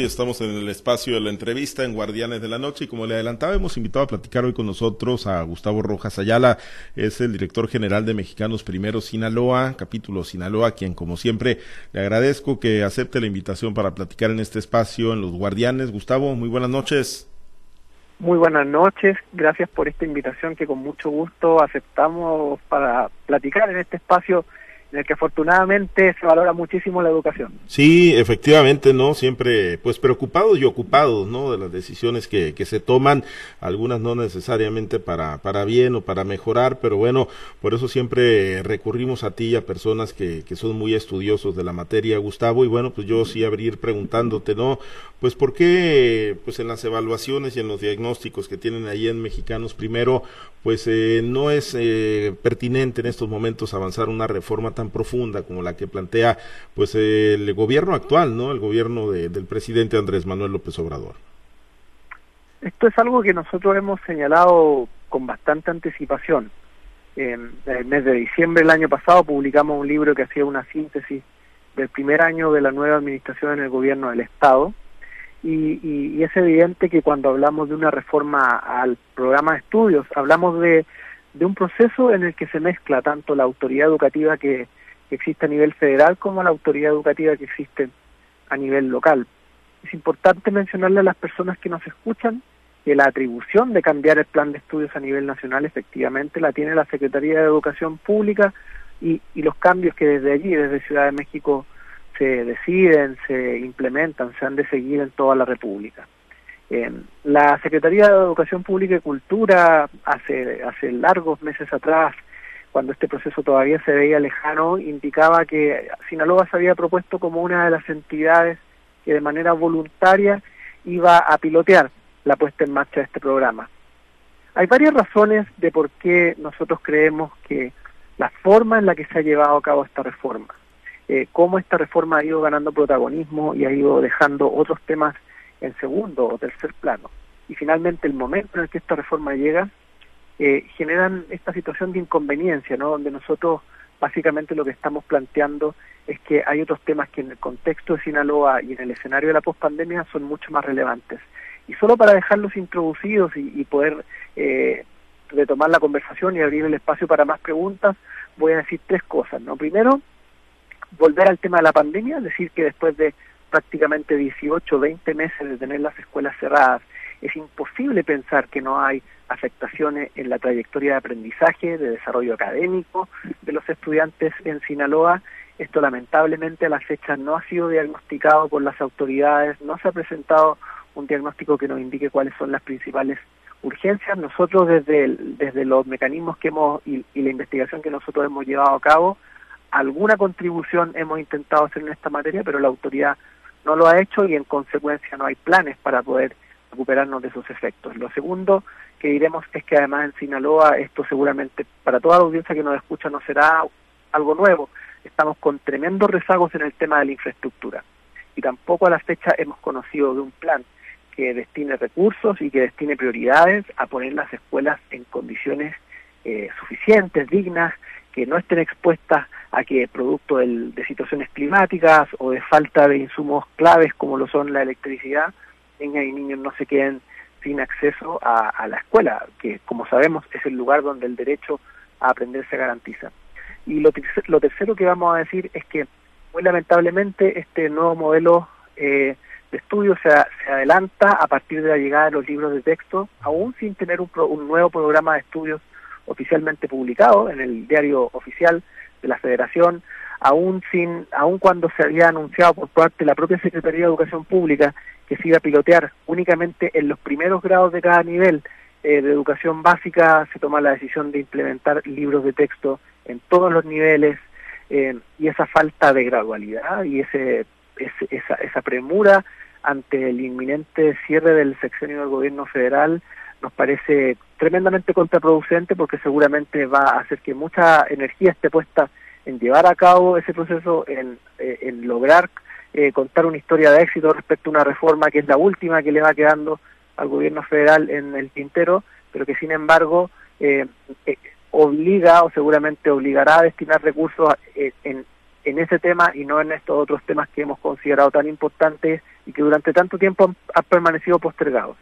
Estamos en el espacio de la entrevista en Guardianes de la Noche y como le adelantaba hemos invitado a platicar hoy con nosotros a Gustavo Rojas Ayala, es el director general de Mexicanos Primero Sinaloa, capítulo Sinaloa, quien como siempre le agradezco que acepte la invitación para platicar en este espacio en los Guardianes. Gustavo, muy buenas noches. Muy buenas noches, gracias por esta invitación que con mucho gusto aceptamos para platicar en este espacio en el que afortunadamente se valora muchísimo la educación. Sí, efectivamente, ¿no? Siempre, pues preocupados y ocupados, ¿no? De las decisiones que, que se toman, algunas no necesariamente para, para bien o para mejorar, pero bueno, por eso siempre recurrimos a ti, a personas que, que son muy estudiosos de la materia, Gustavo, y bueno, pues yo sí abrir preguntándote, ¿no? Pues por qué, pues en las evaluaciones y en los diagnósticos que tienen ahí en Mexicanos, primero, pues eh, no es eh, pertinente en estos momentos avanzar una reforma tan profunda como la que plantea pues el gobierno actual, ¿no? El gobierno del presidente Andrés Manuel López Obrador. Esto es algo que nosotros hemos señalado con bastante anticipación. En el mes de diciembre del año pasado publicamos un libro que hacía una síntesis del primer año de la nueva administración en el gobierno del Estado. Y, y, es evidente que cuando hablamos de una reforma al programa de estudios, hablamos de de un proceso en el que se mezcla tanto la autoridad educativa que, existe a nivel federal como la autoridad educativa que existe a nivel local. Es importante mencionarle a las personas que nos escuchan que la atribución de cambiar el plan de estudios a nivel nacional efectivamente la tiene la Secretaría de Educación Pública y, y los cambios que desde allí, desde Ciudad de México, se deciden, se implementan, se han de seguir en toda la República. Eh, la Secretaría de Educación Pública y Cultura hace, hace largos meses atrás, cuando este proceso todavía se veía lejano, indicaba que Sinaloa se había propuesto como una de las entidades que de manera voluntaria iba a pilotear la puesta en marcha de este programa. Hay varias razones de por qué nosotros creemos que la forma en la que se ha llevado a cabo esta reforma, eh, cómo esta reforma ha ido ganando protagonismo y ha ido dejando otros temas en segundo o tercer plano. Y finalmente el momento en el que esta reforma llega, eh, generan esta situación de inconveniencia, ¿no? donde nosotros básicamente lo que estamos planteando es que hay otros temas que en el contexto de Sinaloa y en el escenario de la pospandemia son mucho más relevantes. Y solo para dejarlos introducidos y, poder eh, retomar la conversación y abrir el espacio para más preguntas, voy a decir tres cosas. ¿no? Primero, volver al tema de la pandemia, decir que después de prácticamente 18, 20 meses de tener las escuelas cerradas, es imposible pensar que no hay afectaciones en la trayectoria de aprendizaje, de desarrollo académico de los estudiantes en Sinaloa. Esto lamentablemente a la fecha no ha sido diagnosticado por las autoridades, no se ha presentado un diagnóstico que nos indique cuáles son las principales urgencias. Nosotros desde, desde los mecanismos que hemos y, y la investigación que nosotros hemos llevado a cabo, alguna contribución hemos intentado hacer en esta materia, pero la autoridad no lo ha hecho y en consecuencia no hay planes para poder recuperarnos de esos efectos. Lo segundo que diremos es que además en Sinaloa esto seguramente para toda la audiencia que nos escucha no será algo nuevo. Estamos con tremendos rezagos en el tema de la infraestructura y tampoco a la fecha hemos conocido de un plan que destine recursos y que destine prioridades a poner las escuelas en condiciones eh, suficientes, dignas, que no estén expuestas a que producto de situaciones climáticas o de falta de insumos claves como lo son la electricidad, niñas y niños no se queden sin acceso a, la escuela, que como sabemos es el lugar donde el derecho a aprender se garantiza. Y lo, lo tercero que vamos a decir es que muy lamentablemente este nuevo modelo eh, de estudio se, se, adelanta a partir de la llegada de los libros de texto, aún sin tener un, un nuevo programa de estudios oficialmente publicado en el diario oficial de la Federación, aún sin, aún cuando se había anunciado por parte de la propia Secretaría de Educación Pública que se iba a pilotear únicamente en los primeros grados de cada nivel eh, de educación básica, se toma la decisión de implementar libros de texto en todos los niveles eh, y esa falta de gradualidad y ese, esa, esa premura ante el inminente cierre del sexenio del gobierno federal nos parece tremendamente contraproducente porque seguramente va a hacer que mucha energía esté puesta en llevar a cabo ese proceso, en, eh, lograr eh, contar una historia de éxito respecto a una reforma que es la última que le va quedando al gobierno federal en el tintero, pero que sin embargo eh, obliga o seguramente obligará a destinar recursos en, en ese tema y no en estos otros temas que hemos considerado tan importantes y que durante tanto tiempo han permanecido postergados.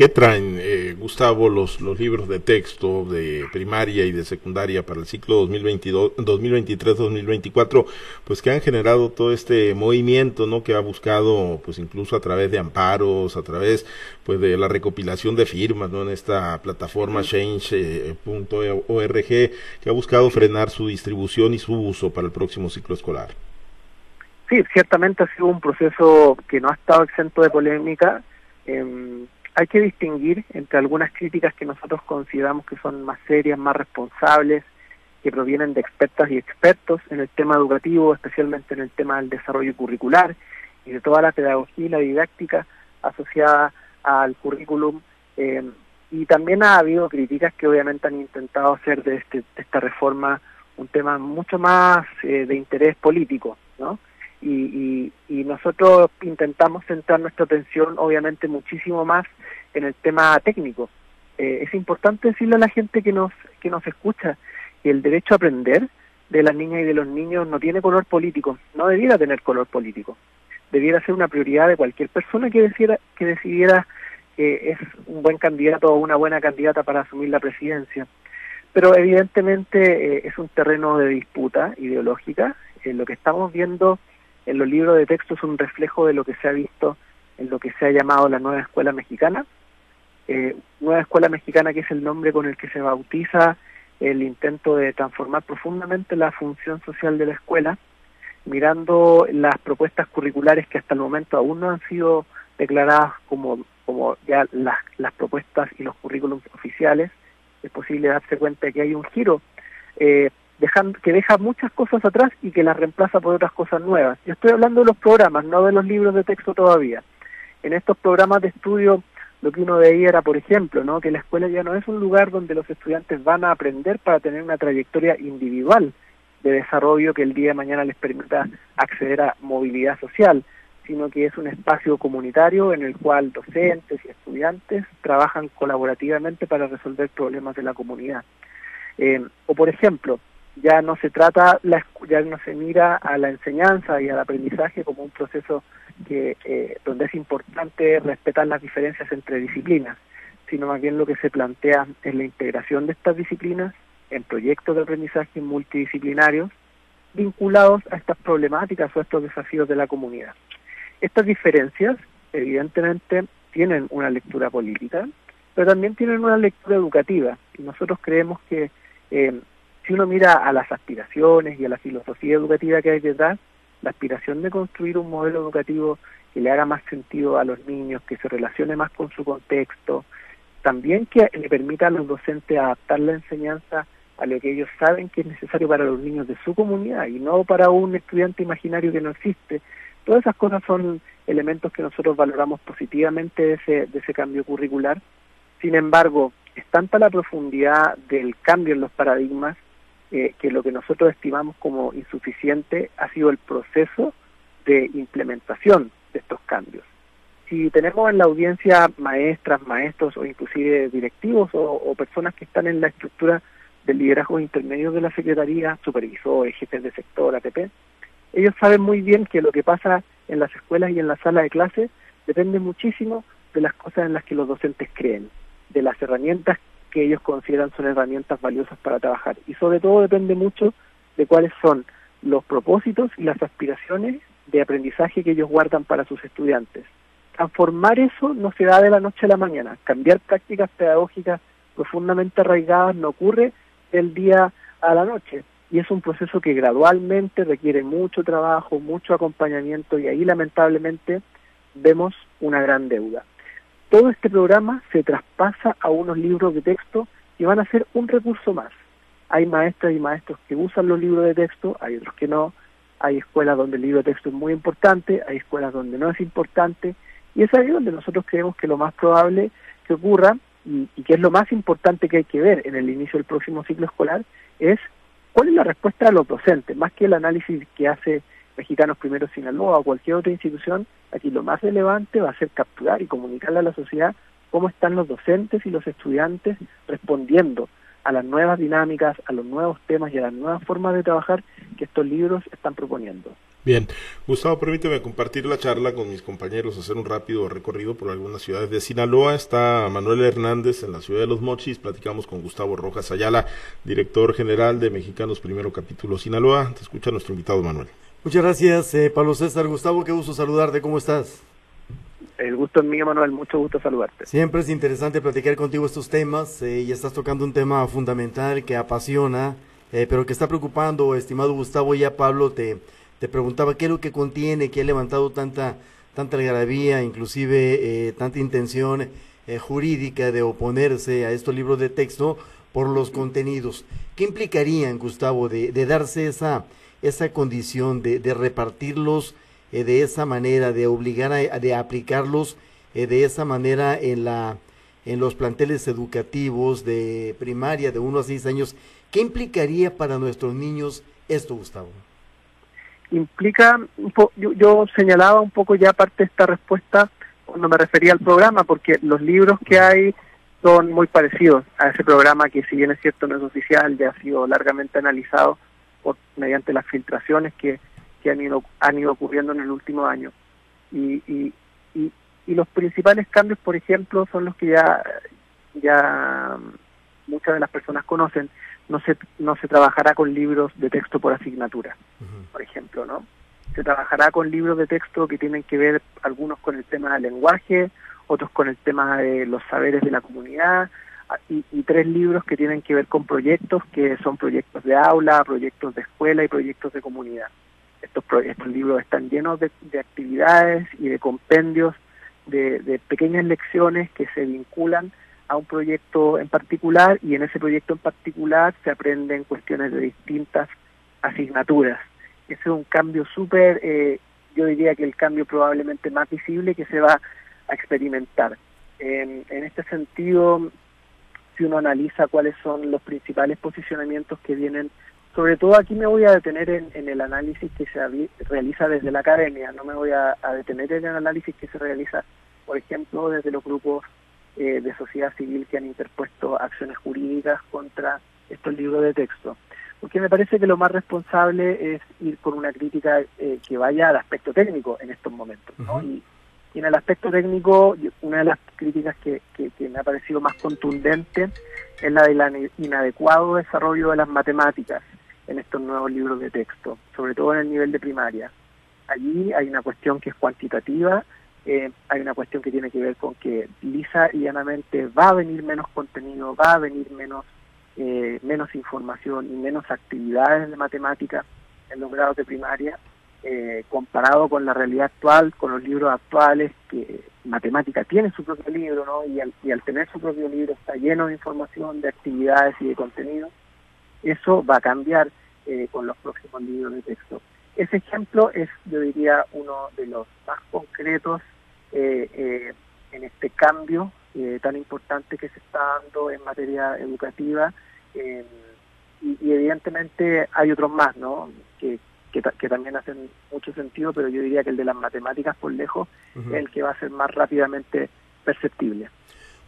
¿Qué traen, eh, Gustavo, los, los libros de texto de primaria y de secundaria para el ciclo 2023-2024, pues que han generado todo este movimiento, ¿no? Que ha buscado, pues incluso a través de amparos, a través, pues de la recopilación de firmas, ¿no? En esta plataforma change.org, que ha buscado frenar su distribución y su uso para el próximo ciclo escolar. Sí, ciertamente ha sido un proceso que no ha estado exento de polémica. Eh, hay que distinguir entre algunas críticas que nosotros consideramos que son más serias, más responsables, que provienen de expertas y expertos en el tema educativo, especialmente en el tema del desarrollo curricular y de toda la pedagogía y la didáctica asociada al currículum. Eh, y también ha habido críticas que obviamente han intentado hacer de, este, esta reforma un tema mucho más eh, de interés político, ¿no? Y, y, nosotros intentamos centrar nuestra atención obviamente muchísimo más en el tema técnico. Eh, es importante decirle a la gente que nos, que nos escucha que el derecho a aprender de las niñas y de los niños no tiene color político, no debiera tener color político. Debiera ser una prioridad de cualquier persona que decidiera, que decidiera que es un buen candidato o una buena candidata para asumir la presidencia. Pero evidentemente eh, es un terreno de disputa ideológica. Eh, lo que estamos viendo en los libros de texto es un reflejo de lo que se ha visto en lo que se ha llamado la nueva escuela mexicana. Eh, nueva escuela mexicana que es el nombre con el que se bautiza el intento de transformar profundamente la función social de la escuela, mirando las propuestas curriculares que hasta el momento aún no han sido declaradas como, como ya las, las propuestas y los currículums oficiales, es posible darse cuenta de que hay un giro eh, que deja muchas cosas atrás y que las reemplaza por otras cosas nuevas. Yo estoy hablando de los programas, no de los libros de texto todavía. En estos programas de estudio lo que uno veía era, por ejemplo, ¿no? que la escuela ya no es un lugar donde los estudiantes van a aprender para tener una trayectoria individual de desarrollo que el día de mañana les permita acceder a movilidad social, sino que es un espacio comunitario en el cual docentes y estudiantes trabajan colaborativamente para resolver problemas de la comunidad. Eh, o por ejemplo, ya no se trata, ya no se mira a la enseñanza y al aprendizaje como un proceso que eh, donde es importante respetar las diferencias entre disciplinas, sino más bien lo que se plantea es la integración de estas disciplinas en proyectos de aprendizaje multidisciplinarios vinculados a estas problemáticas o a estos desafíos de la comunidad. Estas diferencias, evidentemente, tienen una lectura política, pero también tienen una lectura educativa. Y nosotros creemos que eh, si uno mira a las aspiraciones y a la filosofía educativa que hay detrás, la aspiración de construir un modelo educativo que le haga más sentido a los niños, que se relacione más con su contexto, también que le permita a los docentes adaptar la enseñanza a lo que ellos saben que es necesario para los niños de su comunidad y no para un estudiante imaginario que no existe. Todas esas cosas son elementos que nosotros valoramos positivamente de ese, de ese cambio curricular. Sin embargo, es tanta la profundidad del cambio en los paradigmas eh, que lo que nosotros estimamos como insuficiente ha sido el proceso de implementación de estos cambios. Si tenemos en la audiencia maestras, maestros o inclusive directivos o, personas que están en la estructura del liderazgo intermedio de la Secretaría, supervisores, jefes de sector, ATP, ellos saben muy bien que lo que pasa en las escuelas y en la sala de clase depende muchísimo de las cosas en las que los docentes creen, de las herramientas que ellos consideran son herramientas valiosas para trabajar. Y sobre todo depende mucho de cuáles son los propósitos y las aspiraciones de aprendizaje que ellos guardan para sus estudiantes. Transformar eso no se da de la noche a la mañana. Cambiar prácticas pedagógicas profundamente arraigadas no ocurre del día a la noche. Y es un proceso que gradualmente requiere mucho trabajo, mucho acompañamiento y ahí lamentablemente vemos una gran deuda todo este programa se traspasa a unos libros de texto que van a ser un recurso más. Hay maestras y maestros que usan los libros de texto, hay otros que no, hay escuelas donde el libro de texto es muy importante, hay escuelas donde no es importante, y es ahí donde nosotros creemos que lo más probable que ocurra, y, que es lo más importante que hay que ver en el inicio del próximo ciclo escolar, es cuál es la respuesta de los docentes, más que el análisis que hace Mexicanos Primero Sinaloa o cualquier otra institución, aquí lo más relevante va a ser capturar y comunicarle a la sociedad cómo están los docentes y los estudiantes respondiendo a las nuevas dinámicas, a los nuevos temas y a las nuevas formas de trabajar que estos libros están proponiendo. Bien, Gustavo, permíteme compartir la charla con mis compañeros, hacer un rápido recorrido por algunas ciudades de Sinaloa. Está Manuel Hernández en la ciudad de Los Mochis, platicamos con Gustavo Rojas Ayala, director general de Mexicanos Primero Capítulo Sinaloa. Te escucha nuestro invitado Manuel. Muchas gracias, eh, Pablo César. Gustavo, qué gusto saludarte, ¿cómo estás? El gusto es mío, Manuel, mucho gusto saludarte. Siempre es interesante platicar contigo estos temas eh, y estás tocando un tema fundamental que apasiona, eh, pero que está preocupando, estimado Gustavo, ya Pablo te te preguntaba qué es lo que contiene, que ha levantado tanta, tanta algarabía, inclusive eh, tanta intención jurídica de oponerse a estos libros de texto por los contenidos. ¿Qué implicarían, Gustavo, de, darse esa, esa condición, de, de repartirlos eh, de esa manera, de obligar a de aplicarlos de esa manera en, la, en los planteles educativos de primaria de 1 a 6 años? ¿Qué implicaría para nuestros niños esto, Gustavo? implica, yo, yo, señalaba un poco ya parte de esta respuesta cuando me refería al programa, porque los libros que hay son muy parecidos a ese programa que si bien es cierto no es oficial, ya ha sido largamente analizado mediante las filtraciones que, que han, ido, han ido ocurriendo en el último año. Y, y, y, y los principales cambios, por ejemplo, son los que ya, ya muchas de las personas conocen, no se, no se trabajará con libros de texto por asignatura, por ejemplo, ¿no? Se trabajará con libros de texto que tienen que ver algunos con el tema del lenguaje, otros con el tema de los saberes de la comunidad, y, tres libros que tienen que ver con proyectos que son proyectos de aula, proyectos de escuela y proyectos de comunidad. Estos, estos libros están llenos de, actividades y de compendios de, pequeñas lecciones que se vinculan a un proyecto en particular y en ese proyecto en particular se aprenden cuestiones de distintas asignaturas. Ese es un cambio súper, eh, yo diría que el cambio probablemente más visible que se va a experimentar. En, este sentido, si uno analiza cuáles son los principales posicionamientos que vienen, sobre todo aquí me voy a detener en, el análisis que se realiza desde la academia, no me voy a detener en el análisis que se realiza, por ejemplo, desde los grupos eh, de sociedad civil que han interpuesto acciones jurídicas contra estos libros de texto. Porque me parece que lo más responsable es ir con una crítica eh, que vaya al aspecto técnico en estos momentos. y, en el aspecto técnico, una de las críticas que, que, me ha parecido más contundente es la del inadecuado desarrollo de las matemáticas en estos nuevos libros de texto, sobre todo en el nivel de primaria. Allí hay una cuestión que es cuantitativa eh, hay una cuestión que tiene que ver con que lisa y llanamente va a venir menos contenido, va a venir menos, eh, menos información y menos actividades de matemática en los grados de primaria, eh, comparado con la realidad actual, con los libros actuales, que matemática tiene su propio libro, ¿no? Y al, y al tener su propio libro está lleno de información, de actividades y de contenido, eso va a cambiar con los próximos libros de texto. Ese ejemplo es, yo diría, uno de los más concretos eh, eh, en este cambio eh, tan importante que se está dando en materia educativa. Y, evidentemente hay otros más, ¿no? Que, que, también hacen mucho sentido, pero yo diría que el de las matemáticas por lejos es el que va a ser más rápidamente perceptible.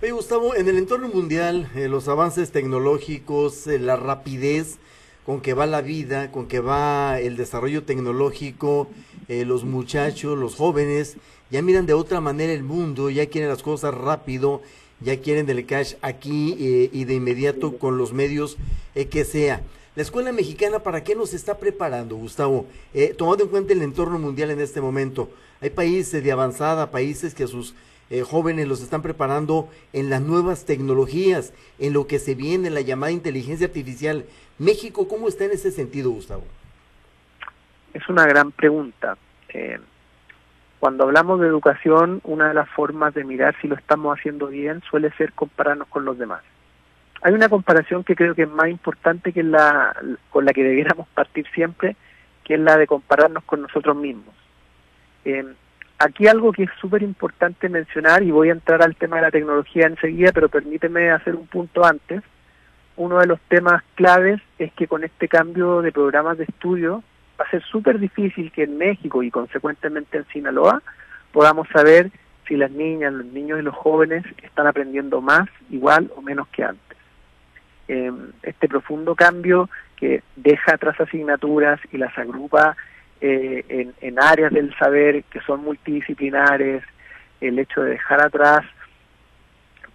Oye, Gustavo, en el entorno mundial, los avances tecnológicos, la rapidez, con que va la vida, con que va el desarrollo tecnológico, eh, los muchachos, los jóvenes, ya miran de otra manera el mundo, ya quieren las cosas rápido, ya quieren del cash aquí eh, y de inmediato con los medios eh, que sea. La escuela mexicana, ¿para qué nos está preparando, Gustavo? tomando en cuenta el entorno mundial en este momento, hay países de avanzada, países que a sus jóvenes los están preparando en las nuevas tecnologías, en lo que se viene, en la llamada inteligencia artificial. México, ¿cómo está en ese sentido, Gustavo? Es una gran pregunta. Eh, cuando hablamos de educación, una de las formas de mirar si lo estamos haciendo bien suele ser compararnos con los demás. Hay una comparación que creo que es más importante que la con la que debiéramos partir siempre, que es la de compararnos con nosotros mismos. Eh, aquí algo que es súper importante mencionar, y voy a entrar al tema de la tecnología enseguida, pero permíteme hacer un punto antes, uno de los temas claves es que con este cambio de programas de estudio va a ser súper difícil que en México y consecuentemente en Sinaloa podamos saber si las niñas, los niños y los jóvenes están aprendiendo más, igual o menos que antes. Em, este profundo cambio que deja atrás asignaturas y las agrupa en, en áreas del saber que son multidisciplinares, el hecho de dejar atrás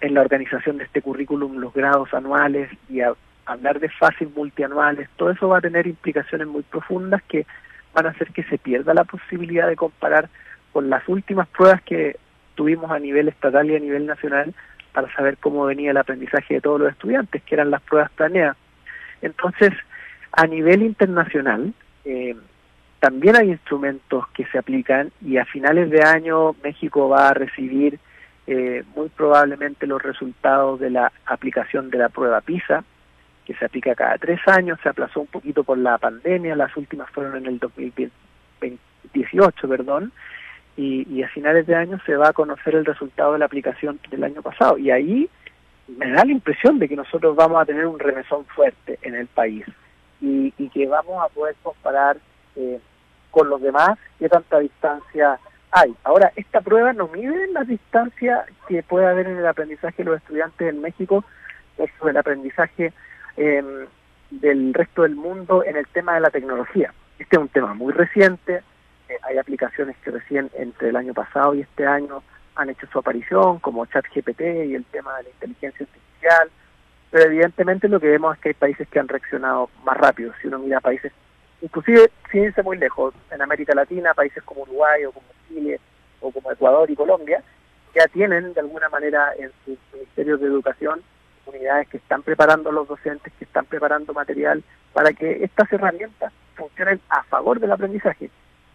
en la organización de este currículum los grados anuales y hablar de fases multianuales, todo eso va a tener implicaciones muy profundas que van a hacer que se pierda la posibilidad de comparar con las últimas pruebas que tuvimos a nivel estatal y a nivel nacional para saber cómo venía el aprendizaje de todos los estudiantes, que eran las pruebas planeadas. Entonces, a nivel internacional, eh, también hay instrumentos que se aplican y a finales de año México va a recibir eh, muy probablemente los resultados de la aplicación de la prueba PISA, que se aplica cada tres años, se aplazó un poquito por la pandemia, las últimas fueron en el 2018, perdón, y, y a finales de año se va a conocer el resultado de la aplicación del año pasado. Y ahí me da la impresión de que nosotros vamos a tener un remesón fuerte en el país y, que vamos a poder comparar eh, con los demás qué tanta distancia hay. Ahora, esta prueba no mide la distancia que puede haber en el aprendizaje de los estudiantes en México versus el aprendizaje em, del resto del mundo en el tema de la tecnología. Este es un tema muy reciente, hay aplicaciones que recién entre el año pasado y este año han hecho su aparición, como ChatGPT y el tema de la inteligencia artificial, pero evidentemente lo que vemos es que hay países que han reaccionado más rápido. Si uno mira países inclusive sin irse muy lejos, en América Latina, países como Uruguay o como Chile o como Ecuador y Colombia, ya tienen de alguna manera en sus ministerios de educación unidades que están preparando a los docentes, que están preparando material para que estas herramientas funcionen a favor del aprendizaje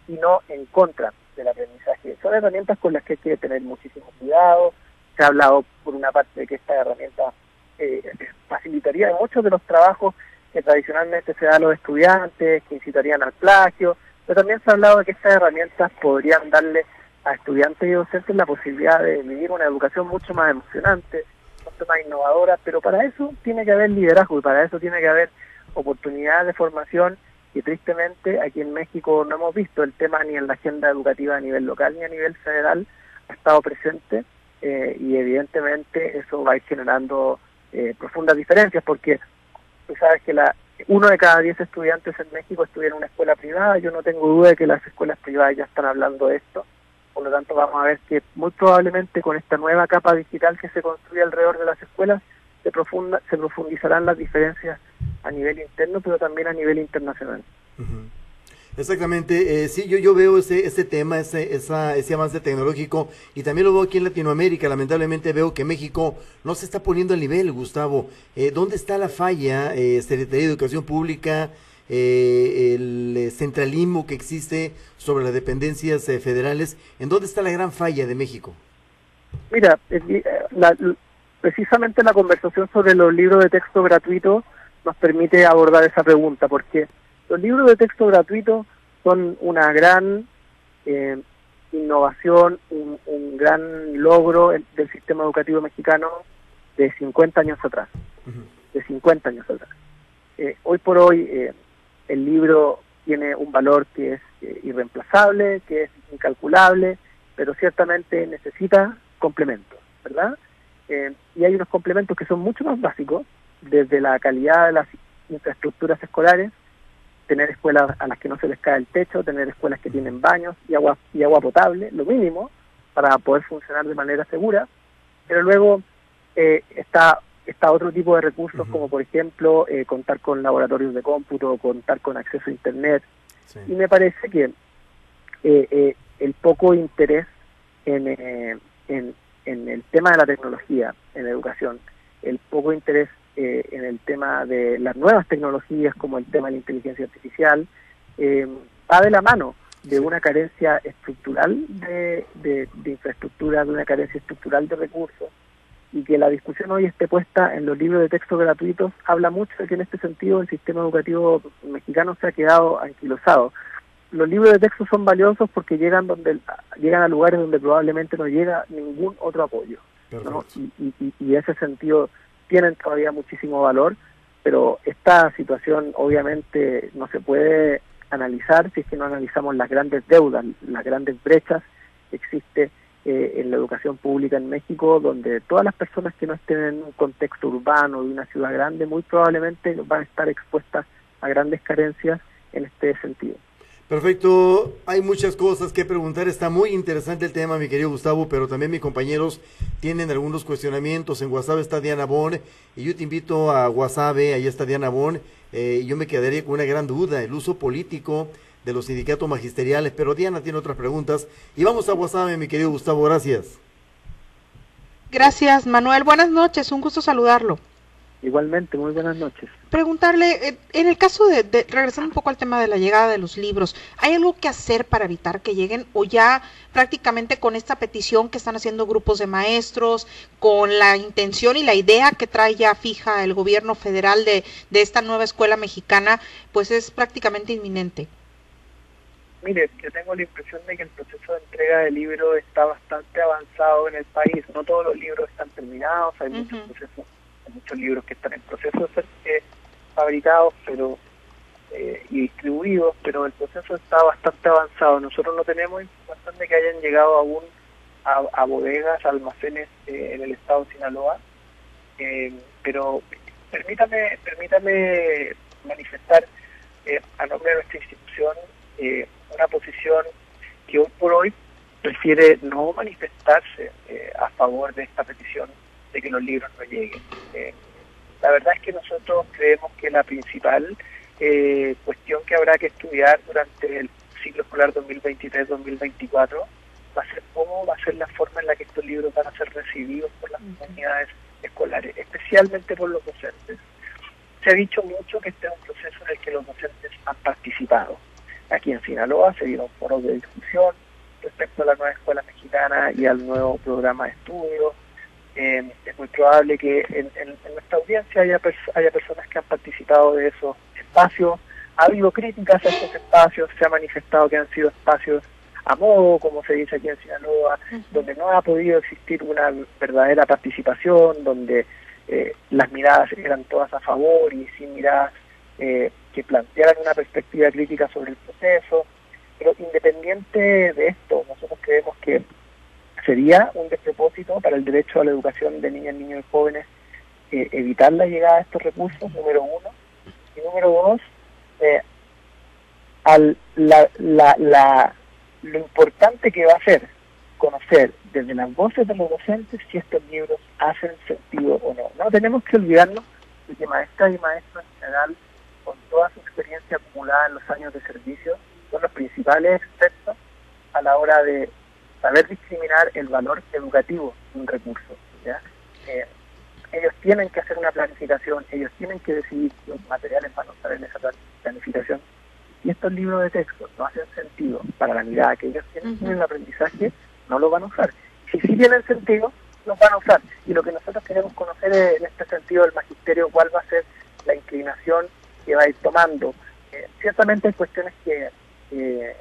y no en contra del aprendizaje. Son herramientas con las que hay que tener muchísimo cuidado. Se ha hablado por una parte de que esta herramienta eh, facilitaría muchos de los trabajos que tradicionalmente se da a los estudiantes, que incitarían al plagio, pero también se ha hablado de que estas herramientas podrían darle a estudiantes y docentes la posibilidad de vivir una educación mucho más emocionante, mucho más innovadora, pero para eso tiene que haber liderazgo y para eso tiene que haber oportunidades de formación que tristemente aquí en México no hemos visto el tema ni en la agenda educativa a nivel local ni a nivel federal ha estado presente eh, y evidentemente eso va a ir generando eh, profundas diferencias porque tú sabes que la uno de cada diez estudiantes en México estudia en una escuela privada, yo no tengo duda de que las escuelas privadas ya están hablando de esto, por lo tanto vamos a ver que muy probablemente con esta nueva capa digital que se construye alrededor de las escuelas se, profunda, se profundizarán las diferencias a nivel interno, pero también a nivel internacional. Exactamente, eh, sí, yo, yo veo ese, ese tema, ese, esa, ese avance tecnológico y también lo veo aquí en Latinoamérica. Lamentablemente veo que México no se está poniendo al nivel, Gustavo. Eh, ¿Dónde está la falla, eh, Secretaría de Educación Pública, eh, el eh, centralismo que existe sobre las dependencias federales? ¿En dónde está la gran falla de México? Mira, la, precisamente la conversación sobre los libros de texto gratuitos nos permite abordar esa pregunta, porque los libros de texto gratuitos son una gran eh, innovación, un, gran logro del sistema educativo mexicano de 50 años atrás, de 50 años atrás. Eh, hoy por hoy eh, el libro tiene un valor que es irreemplazable, que es incalculable, pero ciertamente necesita complementos, ¿verdad? y hay unos complementos que son mucho más básicos, desde la calidad de las infraestructuras escolares, tener escuelas a las que no se les cae el techo, tener escuelas que tienen baños y agua y agua potable, lo mínimo para poder funcionar de manera segura. Pero luego eh, está está otro tipo de recursos como por ejemplo eh, contar con laboratorios de cómputo, contar con acceso a internet. Y me parece que eh, el poco interés en, en, en el tema de la tecnología en educación, el poco interés eh, en el tema de las nuevas tecnologías, como el tema de la inteligencia artificial, eh, va de la mano de una carencia estructural de, de, infraestructura, de una carencia estructural de recursos, y que la discusión hoy esté puesta en los libros de texto gratuitos, habla mucho de que en este sentido el sistema educativo mexicano se ha quedado anquilosado. Los libros de texto son valiosos porque llegan donde llegan a lugares donde probablemente no llega ningún otro apoyo. Y, y, y, ese sentido tienen todavía muchísimo valor, pero esta situación obviamente no se puede analizar si es que no analizamos las grandes deudas, las grandes brechas que existe eh, en la educación pública en México, donde todas las personas que no estén en un contexto urbano de una ciudad grande muy probablemente van a estar expuestas a grandes carencias en este sentido. Perfecto, hay muchas cosas que preguntar, está muy interesante el tema, mi querido Gustavo, pero también mis compañeros tienen algunos cuestionamientos. En WhatsApp está Diana Bon, y yo te invito a WhatsApp, ahí está Diana Bon, eh, yo me quedaría con una gran duda, el uso político de los sindicatos magisteriales, pero Diana tiene otras preguntas. Y vamos a WhatsApp, mi querido Gustavo, gracias. Gracias, Manuel. Buenas noches, un gusto saludarlo. Igualmente, muy buenas noches. Preguntarle, eh, en el caso de, de, regresando un poco al tema de la llegada de los libros, ¿hay algo que hacer para evitar que lleguen o ya prácticamente con esta petición que están haciendo grupos de maestros, con la intención y la idea que trae ya fija el gobierno federal de, de esta nueva escuela mexicana, pues es prácticamente inminente? Mire, yo tengo la impresión de que el proceso de entrega de libros está bastante avanzado en el país. No todos los libros están terminados, hay uh -huh. muchos procesos muchos libros que están en proceso de ser eh, fabricados pero eh, y distribuidos, pero el proceso está bastante avanzado. Nosotros no tenemos información de que hayan llegado aún a, bodegas, almacenes eh, en el estado de Sinaloa, pero permítame, permítame manifestar a nombre de nuestra institución una posición que hoy por hoy prefiere no manifestarse a favor de esta petición de que los libros no lleguen. Eh, la verdad es que nosotros creemos que la principal eh, cuestión que habrá que estudiar durante el ciclo escolar 2023-2024 va a ser cómo va a ser la forma en la que estos libros van a ser recibidos por las comunidades escolares, especialmente por los docentes. Se ha dicho mucho que este es un proceso en el que los docentes han participado. Aquí en Sinaloa se dieron foros de discusión respecto a la nueva escuela mexicana y al nuevo programa de estudios eh, es muy probable que en, en, en nuestra audiencia haya, pers haya personas que han participado de esos espacios. Ha habido críticas a estos espacios, se ha manifestado que han sido espacios a modo, como se dice aquí en Sinaloa, uh -huh. donde no ha podido existir una verdadera participación, donde eh, las miradas eran todas a favor y sin miradas eh, que plantearan una perspectiva crítica sobre el proceso. Pero independiente de esto, nosotros creemos que sería un despropósito para el derecho a la educación de niñas, niños y jóvenes eh, evitar la llegada de estos recursos, número uno. Y número dos, eh, al, la, la, la, lo importante que va a ser conocer desde las voces de los docentes si estos libros hacen sentido o no. No tenemos que olvidarnos de que maestras y maestros en general, con toda su experiencia acumulada en los años de servicio, son los principales expertos a la hora de saber discriminar el valor educativo de un recurso. ¿ya? Eh, ellos tienen que hacer una planificación, ellos tienen que decidir los materiales van a usar en esa planificación. Y estos libros de texto no hacen sentido para la mirada que ellos tienen uh -huh. en el aprendizaje, no lo van a usar. Si sí tienen sentido, los van a usar. Y lo que nosotros queremos conocer es, en este sentido del magisterio, cuál va a ser la inclinación que va a ir tomando. Eh, ciertamente hay cuestiones que, eh,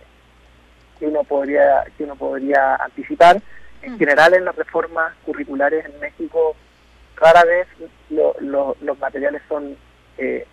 que uno podría que uno podría anticipar. En general, en las reformas curriculares en México, rara vez lo, lo, los materiales son eh,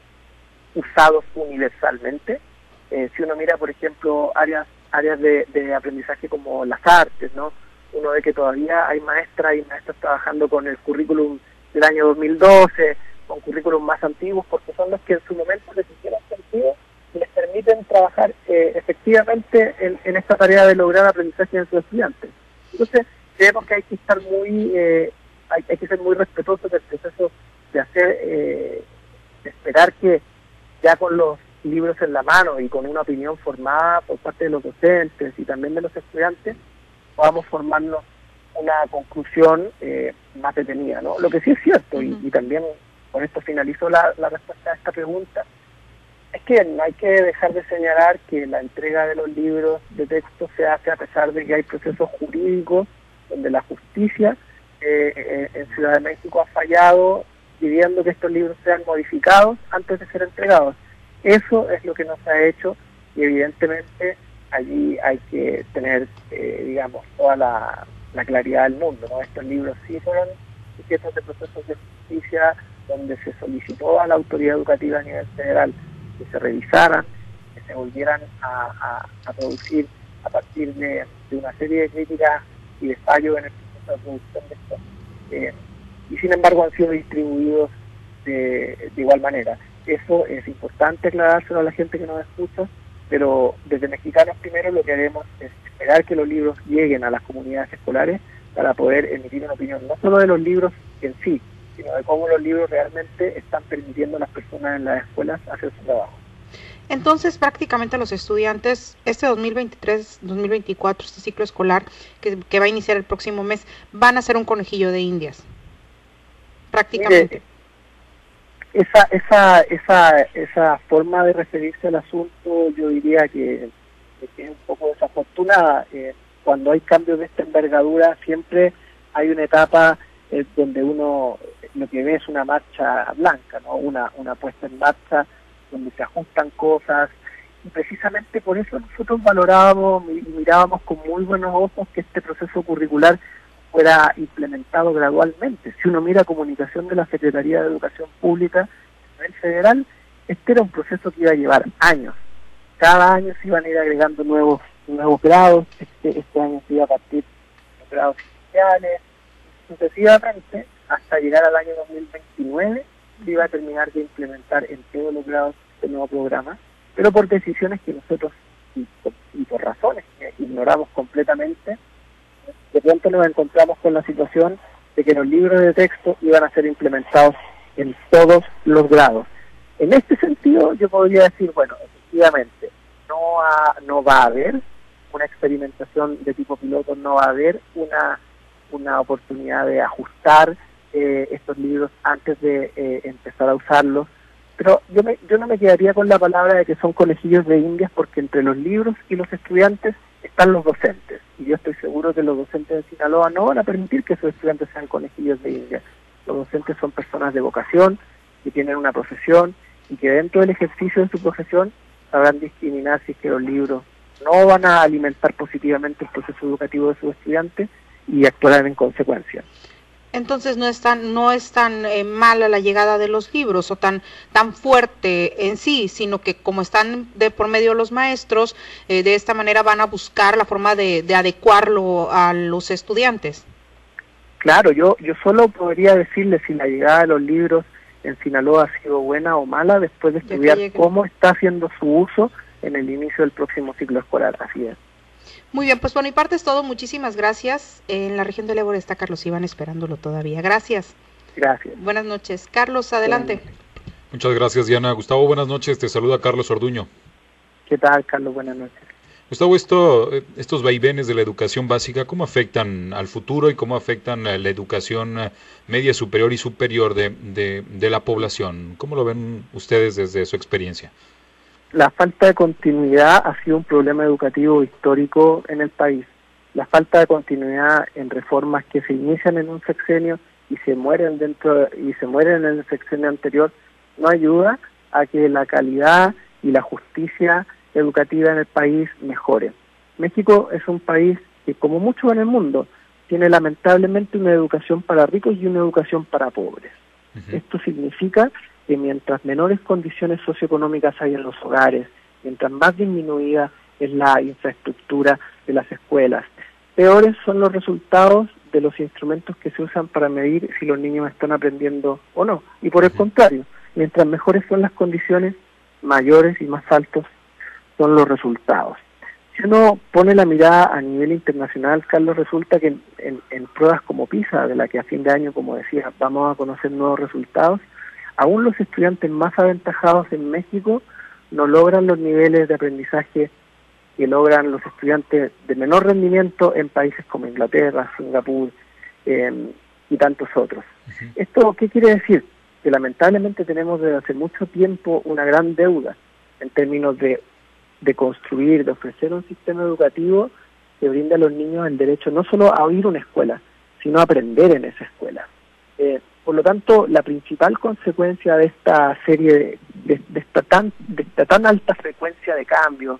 usados universalmente. Eh, si uno mira, por ejemplo, áreas áreas de, de, aprendizaje como las artes, ¿no? Uno ve que todavía hay maestras y maestros trabajando con el currículum del año 2012, con currículum más antiguos, porque son los que en su momento les hicieron sentido les permiten trabajar eh, efectivamente en, en, esta tarea de lograr aprendizaje en sus estudiantes. Entonces, creemos que hay que estar muy, eh, hay, hay, que ser muy respetuosos del proceso de hacer, eh, de esperar que ya con los libros en la mano y con una opinión formada por parte de los docentes y también de los estudiantes, podamos formarnos una conclusión eh, más detenida. ¿no? Lo que sí es cierto, y, y, también con esto finalizo la, la, respuesta a esta pregunta, es que no hay que dejar de señalar que la entrega de los libros de texto se hace a pesar de que hay procesos jurídicos donde la justicia eh, en Ciudad de México ha fallado pidiendo que estos libros sean modificados antes de ser entregados. Eso es lo que nos ha hecho y evidentemente allí hay que tener, eh, digamos, toda la, la, claridad del mundo. ¿no? Estos libros sí fueron sujetos de procesos de justicia donde se solicitó a la autoridad educativa a nivel federal que se revisaran, que se volvieran a, producir a partir de, una serie de críticas y de fallos en el proceso de producción de estos. Eh, y sin embargo han sido distribuidos de, de igual manera eso es importante aclarárselo a la gente que nos escucha, pero desde Mexicanos primero lo que haremos es esperar que los libros lleguen a las comunidades escolares para poder emitir una opinión, no solo de los libros en sí, sino de cómo los libros realmente están permitiendo a las personas en las escuelas hacer su trabajo. Entonces, prácticamente los estudiantes, este 2023-2024, este ciclo escolar que, va a iniciar el próximo mes, van a ser un conejillo de indias. Prácticamente. esa, esa, esa, esa forma de referirse al asunto, yo diría que, es un poco desafortunada. Eh, cuando hay cambios de esta envergadura, siempre hay una etapa eh, donde uno lo que ve es una marcha blanca, ¿no? una, una puesta en marcha donde se ajustan cosas. Y precisamente por eso nosotros valorábamos y mirábamos con muy buenos ojos que este proceso curricular fuera implementado gradualmente. Si uno mira comunicación de la Secretaría de Educación Pública a nivel federal, este era un proceso que iba a llevar años. Cada año se iban a ir agregando nuevos nuevos grados, este, este año se iba a partir los grados iniciales, sucesivamente hasta llegar al año 2029 se iba a terminar de implementar en todos los grados este nuevo programa, pero por decisiones que nosotros, y, por razones que ignoramos completamente, de pronto nos encontramos con la situación de que los libros de texto iban a ser implementados en todos los grados. En este sentido, yo podría decir, bueno, efectivamente, no, no va a haber una experimentación de tipo piloto, no va a haber una, una oportunidad de ajustar eh, estos libros antes de eh, empezar a usarlos. Pero yo, me, yo no me quedaría con la palabra de que son colegillos de indias porque entre los libros y los estudiantes están los docentes. Y yo estoy seguro que los docentes de Sinaloa no van a permitir que sus estudiantes sean conejillos de indias. Los docentes son personas de vocación, que tienen una profesión y que dentro del ejercicio de su profesión sabrán discriminar si es que los libros no van a alimentar positivamente el proceso educativo de sus estudiantes y actuarán en consecuencia. Entonces no es tan, no es tan eh, mala la llegada de los libros o tan, tan fuerte en sí, sino que como están de por medio los maestros, eh, de esta manera van a buscar la forma de, adecuarlo a los estudiantes. Claro, yo, yo solo podría decirle si la llegada de los libros en Sinaloa ha sido buena o mala después de estudiar cómo está haciendo su uso en el inicio del próximo ciclo escolar. Así es. Muy bien, pues por mi parte es todo. Muchísimas gracias. En la región del Ébora está Carlos Iván esperándolo todavía. Gracias. Gracias. Buenas noches. Carlos, adelante. Muchas gracias, Diana. Gustavo, buenas noches. Te saluda Carlos Orduño. ¿Qué tal, Carlos? Buenas noches. Gustavo, esto, estos vaivenes de la educación básica, ¿cómo afectan al futuro y cómo afectan a la educación media superior y superior de, de, de la población? ¿Cómo lo ven ustedes desde su experiencia? La falta de continuidad ha sido un problema educativo histórico en el país. La falta de continuidad en reformas que se inician en un sexenio y se mueren dentro y se mueren en el sexenio anterior no ayuda a que la calidad y la justicia educativa en el país mejore. México es un país que, como muchos en el mundo, tiene lamentablemente una educación para ricos y una educación para pobres. Esto significa que mientras menores condiciones socioeconómicas hay en los hogares, mientras más disminuida es la infraestructura de las escuelas, peores son los resultados de los instrumentos que se usan para medir si los niños están aprendiendo o no. Y por el contrario, mientras mejores son las condiciones, mayores y más altos son los resultados. Si uno pone la mirada a nivel internacional, Carlos, resulta que en, en pruebas como PISA, de la que a fin de año, como decía, vamos a conocer nuevos resultados, aún los estudiantes más aventajados en México no logran los niveles de aprendizaje que logran los estudiantes de menor rendimiento en países como Inglaterra, Singapur em, y tantos otros. ¿Esto qué quiere decir? Que lamentablemente tenemos desde hace mucho tiempo una gran deuda en términos de, de construir, de ofrecer un sistema educativo que brinde a los niños el derecho no solo a oír una escuela, sino a aprender en esa escuela. Eh, por lo tanto, la principal consecuencia de esta serie, de, esta, tan, de esta tan alta frecuencia de cambios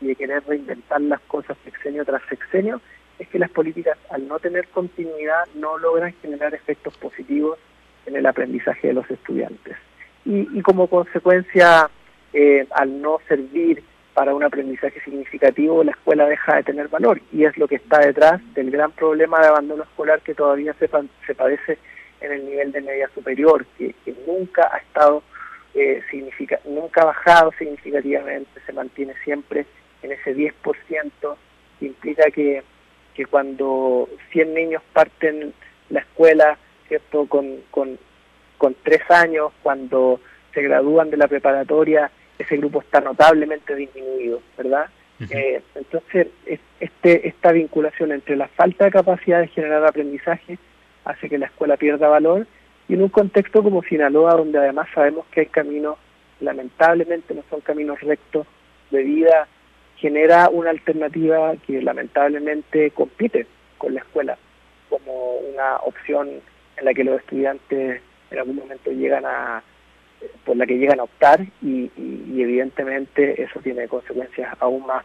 y de querer reinventar las cosas sexenio tras sexenio, es que las políticas, al no tener continuidad, no logran generar efectos positivos en el aprendizaje de los estudiantes. Y, como consecuencia, eh, al no servir para un aprendizaje significativo, la escuela deja de tener valor. Y es lo que está detrás del gran problema de abandono escolar que todavía se, se padece en el nivel de media superior, que, nunca ha estado eh, significa, nunca ha bajado significativamente, se mantiene siempre en ese 10%, que implica que, que cuando 100 niños parten la escuela, ¿cierto? Con, con, con tres años, cuando se gradúan de la preparatoria, ese grupo está notablemente disminuido, ¿verdad? Eh, entonces, este, esta vinculación entre la falta de capacidad de generar aprendizaje hace que la escuela pierda valor y en un contexto como Sinaloa, donde además sabemos que hay caminos, lamentablemente no son caminos rectos de vida, genera una alternativa que lamentablemente compite con la escuela como una opción en la que los estudiantes en algún momento llegan a por la que llegan a optar y, evidentemente eso tiene consecuencias aún más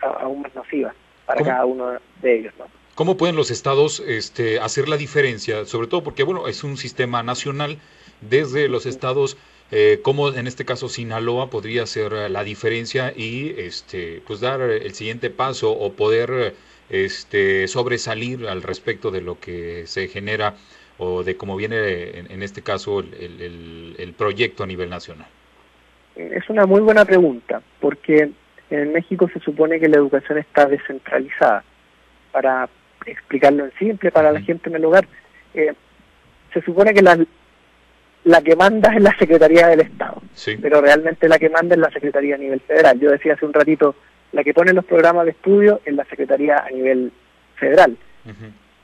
aún más nocivas para cada uno de ellos ¿no? ¿Cómo pueden los estados este, hacer la diferencia? Sobre todo porque, bueno, es un sistema nacional. Desde los estados, eh, ¿cómo en este caso Sinaloa podría hacer la diferencia y este, pues dar el siguiente paso o poder este, sobresalir al respecto de lo que se genera o de cómo viene en, este caso el, el proyecto a nivel nacional? Es una muy buena pregunta, porque en México se supone que la educación está descentralizada. Para explicarlo en simple para la gente en el lugar. Eh, se supone que la, la que manda es la Secretaría del Estado, pero realmente la que manda es la Secretaría a nivel federal. Yo decía hace un ratito, la que pone los programas de estudio es la Secretaría a nivel federal.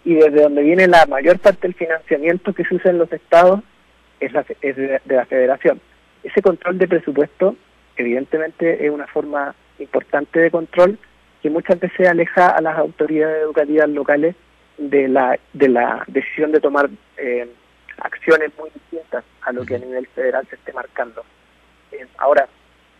Y desde donde viene la mayor parte del financiamiento que se usa en los estados es, la, es de la federación. Ese control de presupuesto, evidentemente, es una forma importante de control, que muchas veces aleja a las autoridades educativas locales de la, de la decisión de tomar eh, acciones muy distintas a lo que a nivel federal se esté marcando. Eh, ahora,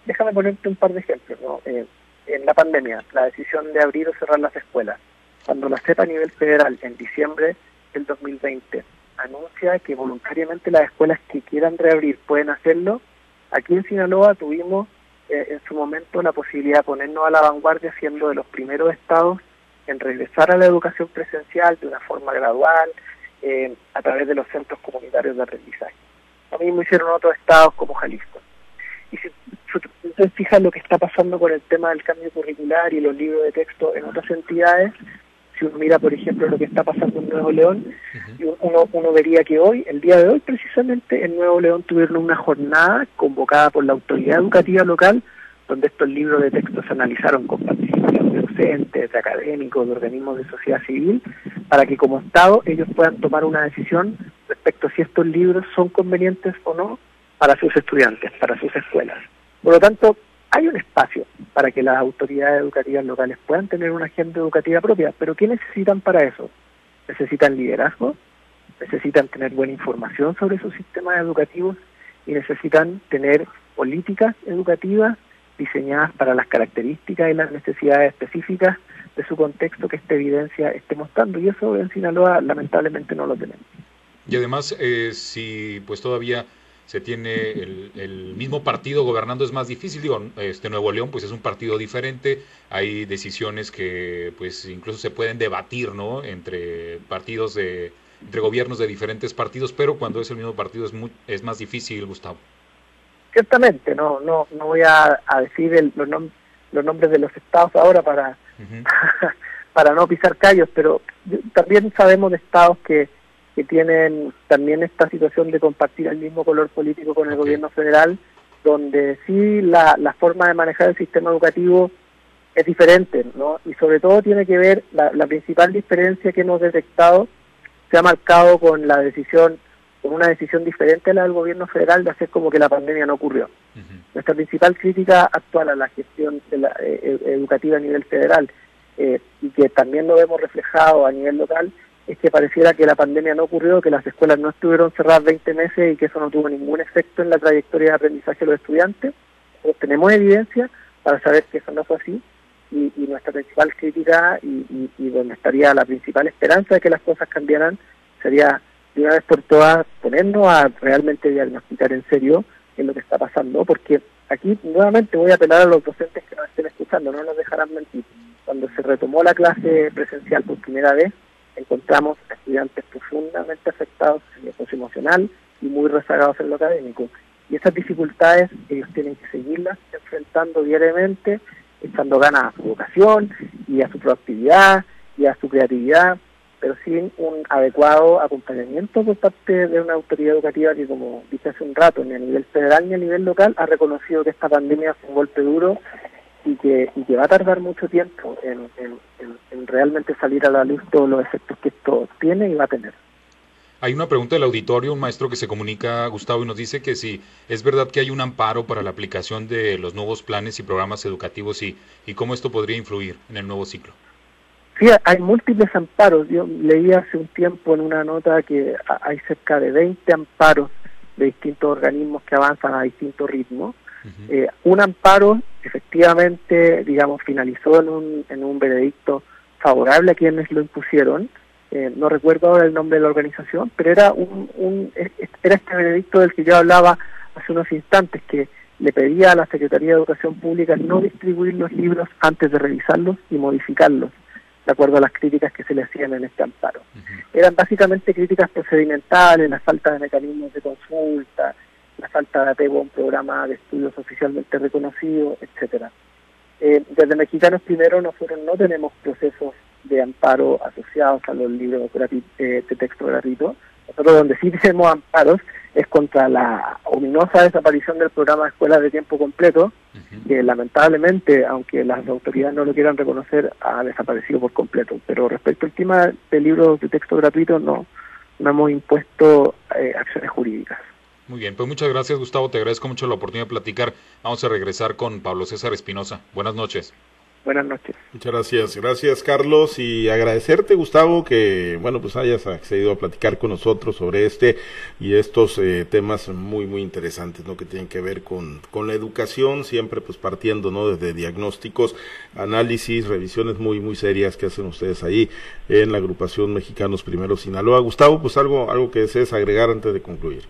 déjame ponerte un par de ejemplos. Eh, en la pandemia, la decisión de abrir o cerrar las escuelas, cuando la CEPA a nivel federal en diciembre del 2020 anuncia que voluntariamente las escuelas que quieran reabrir pueden hacerlo, aquí en Sinaloa tuvimos eh, en su momento la posibilidad de ponernos a la vanguardia siendo de los primeros estados en regresar a la educación presencial de una forma gradual eh, a través de los centros comunitarios de aprendizaje. Mí me hicieron otros estados como Jalisco. Y si ustedes fijan lo que está pasando con el tema del cambio curricular y los libros de texto en otras entidades, si uno mira, por ejemplo, lo que está pasando en Nuevo León, uno, uno vería que hoy, el día de hoy precisamente, en Nuevo León tuvieron una jornada convocada por la autoridad educativa local, donde estos libros de texto se analizaron con participación de docentes, de académicos, de organismos de sociedad civil, para que como Estado ellos puedan tomar una decisión respecto a si estos libros son convenientes o no para sus estudiantes, para sus escuelas. Por lo tanto, hay un espacio para que las autoridades educativas locales puedan tener una agenda educativa propia, pero ¿qué necesitan para eso? Necesitan liderazgo, necesitan tener buena información sobre sus sistemas educativos y necesitan tener políticas educativas diseñadas para las características y las necesidades específicas de su contexto que esta evidencia esté mostrando y eso en Sinaloa lamentablemente no lo tenemos. Y además, eh, si pues todavía se tiene el, mismo partido gobernando es más difícil. Digo, este Nuevo León pues es un partido diferente, hay decisiones que pues incluso se pueden debatir, ¿no? Entre partidos de, entre gobiernos de diferentes partidos, pero cuando es el mismo partido es muy, es más difícil, Gustavo. Ciertamente, no, no, no voy a, decir los, los nombres de los estados ahora para, para no pisar callos, pero también sabemos de estados que que tienen también esta situación de compartir el mismo color político con el gobierno federal, donde sí la, la forma de manejar el sistema educativo es diferente, ¿no? Y sobre todo tiene que ver, la, la principal diferencia que hemos detectado se ha marcado con la decisión, con una decisión diferente a la del gobierno federal de hacer como que la pandemia no ocurrió. Nuestra principal crítica actual a la gestión de la, eh, educativa a nivel federal eh, y que también lo vemos reflejado a nivel local es que pareciera que la pandemia no ocurrió, que las escuelas no estuvieron cerradas 20 meses y que eso no tuvo ningún efecto en la trayectoria de aprendizaje de los estudiantes. tenemos evidencia para saber que eso no fue así y, nuestra principal crítica y, donde estaría la principal esperanza de que las cosas cambiaran sería de una vez por todas ponernos a realmente diagnosticar en serio es lo que está pasando, porque aquí nuevamente voy a apelar a los docentes que nos estén escuchando, no nos dejarán mentir. Cuando se retomó la clase presencial por primera vez, encontramos estudiantes profundamente afectados en lo socioemocional y muy rezagados en lo académico. Y esas dificultades ellos tienen que seguirlas enfrentando diariamente, echando ganas a su vocación y a su proactividad y a su creatividad, pero sin un adecuado acompañamiento por parte de una autoridad educativa que, como dije hace un rato, ni a nivel federal ni a nivel local, ha reconocido que esta pandemia fue un golpe duro y que, y que va a tardar mucho tiempo en, en realmente salir a la luz todos los efectos que esto tiene y va a tener. Hay una pregunta del auditorio, un maestro que se comunica, Gustavo, y nos dice que si es verdad que hay un amparo para la aplicación de los nuevos planes y programas educativos y, y cómo esto podría influir en el nuevo ciclo. Sí, hay múltiples amparos. Yo leí hace un tiempo en una nota que hay cerca de 20 amparos de distintos organismos que avanzan a distintos ritmos. Eh, un amparo efectivamente, digamos, finalizó en un, en un veredicto favorable a quienes lo impusieron. Eh, no recuerdo ahora el nombre de la organización, pero era un, un era este veredicto del que yo hablaba hace unos instantes que le pedía a la Secretaría de Educación Pública no distribuir los libros antes de revisarlos y modificarlos de acuerdo a las críticas que se le hacían en este amparo. Eran básicamente críticas procedimentales, la falta de mecanismos de consulta, la falta de apego a un programa de estudios oficialmente reconocido, etcétera. Eh, desde Mexicanos Primero nosotros no tenemos procesos de amparo asociados a los libros eh, de texto gratuito. Nosotros donde sí tenemos amparos es contra la ominosa desaparición del programa de escuelas de tiempo completo, que lamentablemente, aunque las autoridades no lo quieran reconocer, ha desaparecido por completo. Pero respecto al tema de libros de texto gratuito, no, no hemos impuesto eh, acciones jurídicas. Muy bien, pues muchas gracias Gustavo, te agradezco mucho la oportunidad de platicar. Vamos a regresar con Pablo César Espinosa. Buenas noches. Buenas noches. Muchas gracias. Gracias, Carlos. Y agradecerte, Gustavo, que, bueno, pues hayas accedido a platicar con nosotros sobre este y estos eh, temas muy, muy interesantes, ¿no? Que tienen que ver con, con la educación, siempre pues partiendo, ¿no? Desde diagnósticos, análisis, revisiones muy, muy serias que hacen ustedes ahí en la agrupación Mexicanos Primero Sinaloa. Gustavo, pues algo, algo que desees agregar antes de concluir.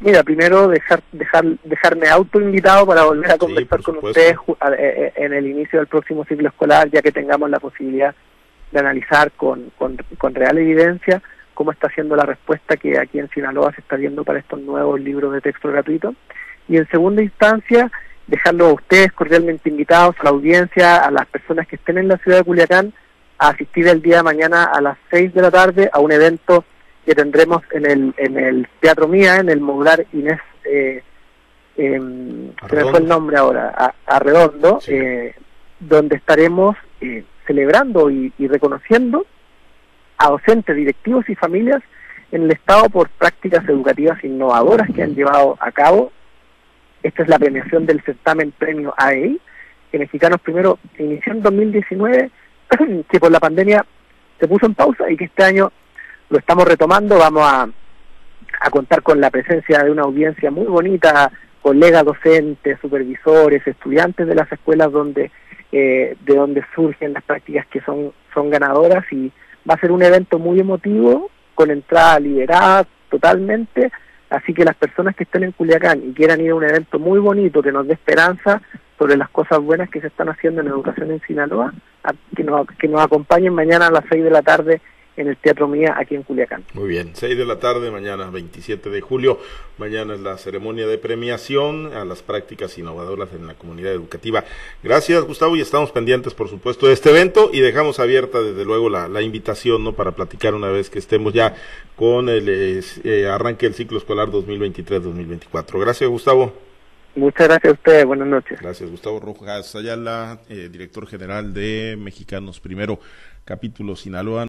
Mira, primero dejar, dejar, dejarme autoinvitado para volver a conversar con ustedes eh, eh, en el inicio del próximo ciclo escolar, ya que tengamos la posibilidad de analizar con, con, con real evidencia cómo está siendo la respuesta que aquí en Sinaloa se está viendo para estos nuevos libros de texto gratuito. Y en segunda instancia, dejarlo a ustedes cordialmente invitados, a la audiencia, a las personas que estén en la ciudad de Culiacán, a asistir el día de mañana a las 6 de la tarde a un evento que tendremos en el, en el Teatro Mía, en el modular Inés, eh, eh, se me fue el nombre ahora, a, Redondo, eh, donde estaremos eh, celebrando y, y, reconociendo a docentes, directivos y familias en el Estado por prácticas educativas innovadoras que han llevado a cabo. Esta es la premiación del certamen Premio AEI, que Mexicanos Primero inició en 2019, que por la pandemia se puso en pausa y que este año lo estamos retomando, vamos a, contar con la presencia de una audiencia muy bonita, colegas docentes, supervisores, estudiantes de las escuelas donde eh, de donde surgen las prácticas que son, son ganadoras. Y va a ser un evento muy emotivo, con entrada liberada totalmente, así que las personas que estén en Culiacán y quieran ir a un evento muy bonito que nos dé esperanza sobre las cosas buenas que se están haciendo en educación en Sinaloa, que nos, que nos acompañen mañana a las 6 de la tarde en el Teatro Mía aquí en Culiacán. Muy bien, 6 de la tarde, mañana 27 de julio. Mañana es la ceremonia de premiación a las prácticas innovadoras en la comunidad educativa. Gracias, Gustavo, y estamos pendientes, por supuesto, de este evento y dejamos abierta, desde luego, la, la invitación ¿no? para platicar una vez que estemos ya con el eh, arranque del ciclo escolar 2023-2024. Gracias, Gustavo. Muchas gracias a ustedes, buenas noches. Gracias, Gustavo Rojas Ayala, eh, director general de Mexicanos Primero, capítulo Sinaloa.